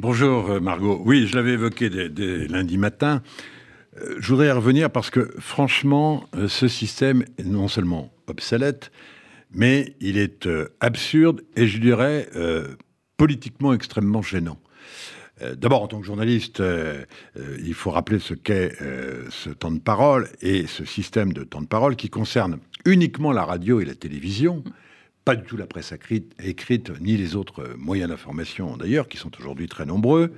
Bonjour euh, Margot. Oui, je l'avais évoqué dès, lundi matin. Euh, je voudrais y revenir parce que franchement, euh, ce système est non seulement obsolète, mais il est absurde et je dirais politiquement extrêmement gênant. D'abord, en tant que journaliste, il faut rappeler ce qu'est ce temps de parole et ce système de temps de parole qui concerne uniquement la radio et la télévision pas du tout la presse écrite, ni les autres moyens d'information d'ailleurs, qui sont aujourd'hui très nombreux.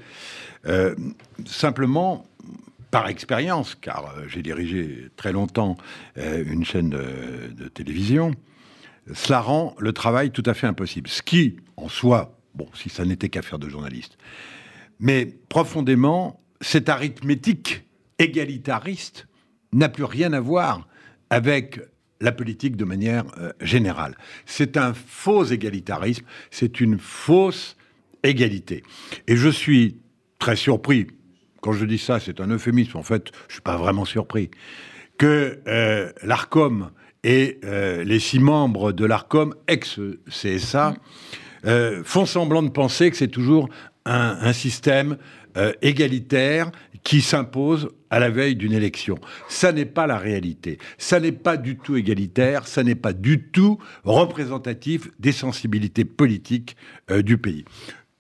Euh, simplement, par expérience, car euh, j'ai dirigé très longtemps euh, une chaîne de, télévision, cela rend le travail tout à fait impossible. Ce qui, en soi, bon, si ça n'était qu'affaire de journaliste, mais profondément, cette arithmétique égalitariste n'a plus rien à voir avec la politique de manière euh, générale. C'est un faux égalitarisme, c'est une fausse égalité. Et je suis très surpris, quand je dis ça, c'est un euphémisme, en fait, je ne suis pas vraiment surpris, que euh, l'ARCOM et euh, les six membres de l'ARCOM, ex-CSA, font semblant de penser que c'est toujours un système égalitaire qui s'impose à la veille d'une élection. Ça n'est pas la réalité. Ça n'est pas du tout égalitaire. Ça n'est pas du tout représentatif des sensibilités politiques euh, du pays.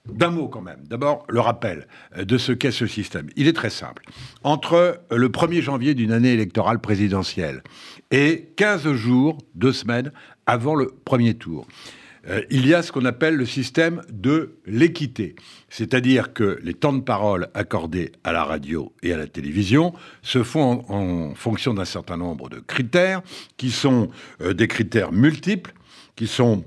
D'un mot quand même. D'abord, le rappel euh, de ce qu'est ce système. Il est très simple. Entre le 1er janvier d'une année électorale présidentielle et 15 jours, deux semaines avant le premier tour, euh, il y a ce qu'on appelle le système de l'équité. C'est-à-dire que les temps de parole accordés à la radio et à la télévision se font en, fonction d'un certain nombre de critères, qui sont euh, des critères multiples, qui sont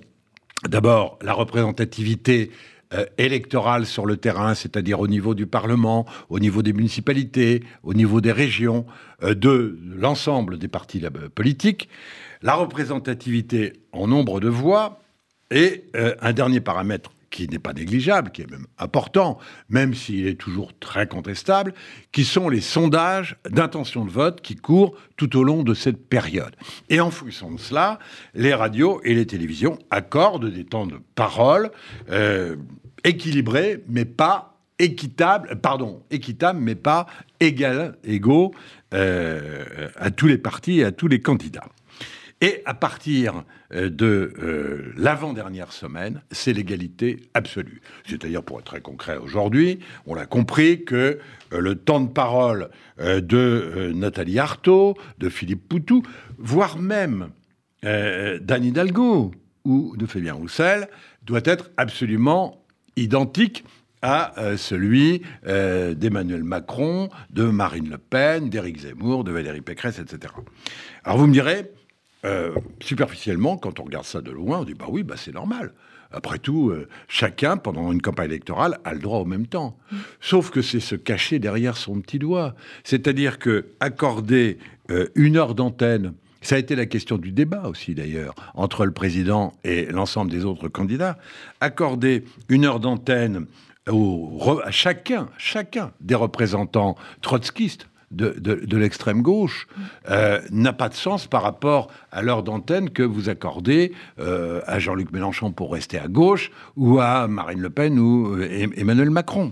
d'abord la représentativité euh, électorale sur le terrain, c'est-à-dire au niveau du Parlement, au niveau des municipalités, au niveau des régions, de l'ensemble des partis politiques, la représentativité en nombre de voix, et euh, un dernier paramètre qui n'est pas négligeable, qui est même important, même s'il est toujours très contestable, qui sont les sondages d'intention de vote qui courent tout au long de cette période. Et en fonction de cela, les radios et les télévisions accordent des temps de parole euh, équilibrés, mais pas équitables, pardon, équitables, mais pas égaux euh, à tous les partis et à tous les candidats. Et à partir euh, de euh, l'avant-dernière semaine, c'est l'égalité absolue. C'est-à-dire, pour être très concret aujourd'hui, on a compris que euh, le temps de parole de Nathalie Arthaud, de Philippe Poutou, voire même d'Anne Hidalgo ou de Fabien Roussel, doit être absolument identique à celui d'Emmanuel Macron, de Marine Le Pen, d'Éric Zemmour, de Valérie Pécresse, etc. Alors vous me direz, euh, superficiellement, quand on regarde ça de loin, on dit bah oui, bah c'est normal. Après tout, euh, chacun, pendant une campagne électorale, a le droit au même temps. Sauf que c'est se cacher derrière son petit doigt. C'est-à-dire que accorder euh, une heure d'antenne, ça a été la question du débat aussi d'ailleurs, entre le président et l'ensemble des autres candidats, accorder une heure d'antenne à chacun, chacun des représentants trotskistes, de, l'extrême gauche euh, n'a pas de sens par rapport à l'heure d'antenne que vous accordez euh, à Jean-Luc Mélenchon pour rester à gauche ou à Marine Le Pen ou euh, Emmanuel Macron.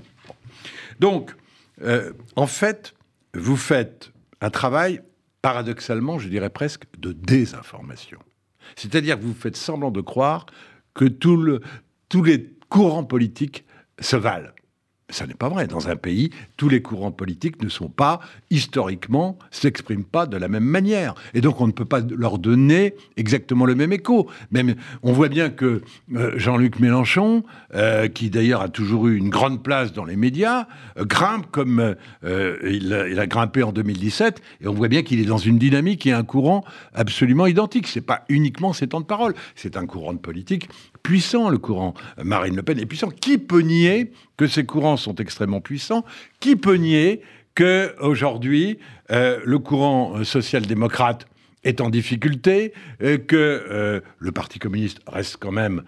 Donc, en fait, vous faites un travail, paradoxalement, je dirais presque, de désinformation. C'est-à-dire que vous faites semblant de croire que tous les courants politiques se valent. Ça n'est pas vrai. Dans un pays, tous les courants politiques ne sont pas, historiquement, s'expriment pas de la même manière. Et donc, on ne peut pas leur donner exactement le même écho. Même, on voit bien que euh, Jean-Luc Mélenchon, euh, qui d'ailleurs a toujours eu une grande place dans les médias, euh, grimpe comme il, a grimpé en 2017. Et on voit bien qu'il est dans une dynamique et un courant absolument identique. C'est pas uniquement ses temps de parole. C'est un courant de politique puissant, le courant Marine Le Pen est puissant. Qui peut nier que ces courants sont extrêmement puissants? Qui peut nier que aujourd'hui euh, le courant euh, social-démocrate est en difficulté, euh, que le Parti communiste reste quand même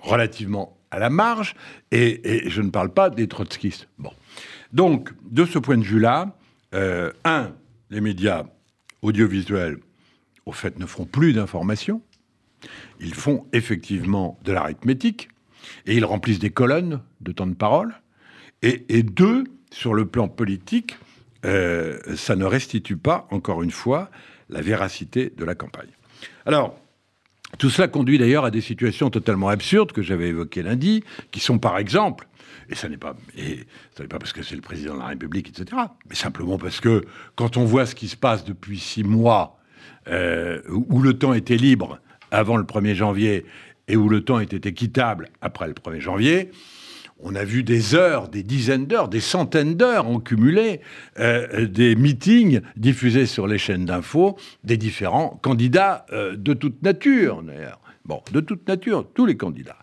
relativement à la marge, et, je ne parle pas des trotskistes. Bon. Donc, de ce point de vue-là, un, les médias audiovisuels, au fait, ne feront plus d'informations. Ils font effectivement de l'arithmétique et ils remplissent des colonnes de temps de parole. Et, deux, sur le plan politique, euh, ça ne restitue pas, encore une fois, la véracité de la campagne. Alors, tout cela conduit d'ailleurs à des situations totalement absurdes que j'avais évoquées lundi, qui sont par exemple, et ça n'est pas, pas parce que c'est le président de la République, etc., mais simplement parce que quand on voit ce qui se passe depuis six mois, euh, où le temps était libre avant le 1er janvier et où le temps était équitable après le 1er janvier, on a vu des heures, des dizaines d'heures, des centaines d'heures en cumulé, euh, des meetings diffusés sur les chaînes d'infos des différents candidats euh, de toute nature, d'ailleurs. Bon, de toute nature, tous les candidats.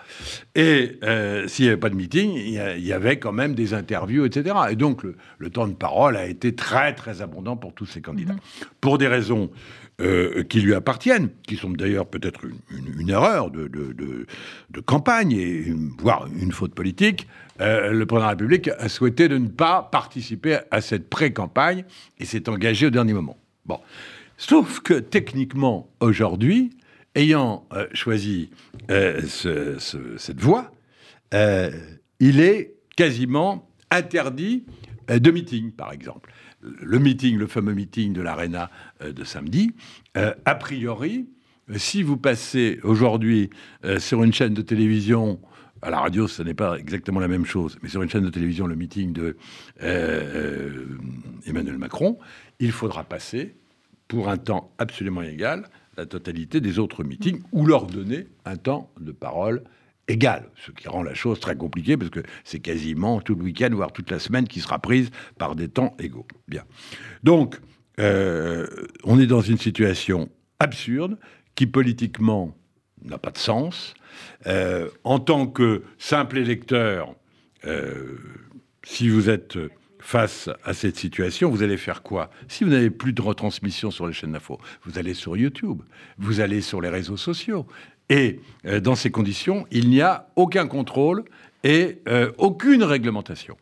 Et euh, s'il n'y avait pas de meeting, il y, avait quand même des interviews, etc. Et donc, le, temps de parole a été très, très abondant pour tous ces candidats. Mm-hmm. Pour des raisons euh, qui lui appartiennent, qui sont d'ailleurs peut-être une, erreur de, campagne, et voire une faute politique, euh, le président de la République a souhaité de ne pas participer à cette pré-campagne et s'est engagé au dernier moment. Bon. Sauf que techniquement, aujourd'hui, ayant euh, choisi cette voie, il est quasiment interdit de meeting, par exemple le meeting, le fameux meeting de l'Arena euh, de samedi, euh, a priori, euh, si vous passez aujourd'hui sur une chaîne de télévision, à la radio, ce n'est pas exactement la même chose, mais sur une chaîne de télévision, le meeting de Emmanuel Macron, il faudra passer pour un temps absolument égal la totalité des autres meetings ou leur donner un temps de parole égal, ce qui rend la chose très compliquée parce que c'est quasiment tout le week-end, voire toute la semaine qui sera prise par des temps égaux. Bien. Donc, euh, on est dans une situation absurde qui politiquement n'a pas de sens. Euh, en tant que simple électeur, euh, si vous êtes face à cette situation, vous allez faire quoi? Si vous n'avez plus de retransmission sur les chaînes d'info, vous allez sur YouTube, vous allez sur les réseaux sociaux, et euh, dans ces conditions, il n'y a aucun contrôle et euh, aucune réglementation.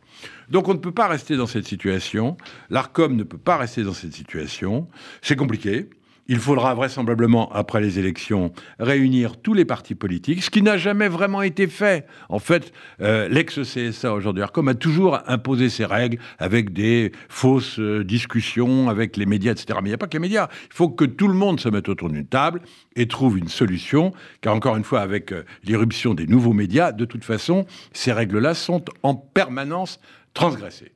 Donc on ne peut pas rester dans cette situation. L'ARCOM ne peut pas rester dans cette situation. C'est compliqué. Il faudra vraisemblablement, après les élections, réunir tous les partis politiques, ce qui n'a jamais vraiment été fait. En fait, euh, l'ex-CSA, aujourd'hui Arcom, a toujours imposé ses règles avec des fausses euh, discussions avec les médias, etc. Mais il n'y a pas que les médias. Il faut que tout le monde se mette autour d'une table et trouve une solution, car encore une fois, avec euh, l'irruption des nouveaux médias, de toute façon, ces règles-là sont en permanence transgressées.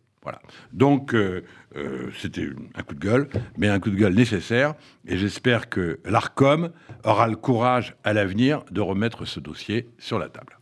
Donc, euh, euh, c'était un coup de gueule, mais un coup de gueule nécessaire. Et j'espère que l'ARCOM aura le courage à l'avenir de remettre ce dossier sur la table.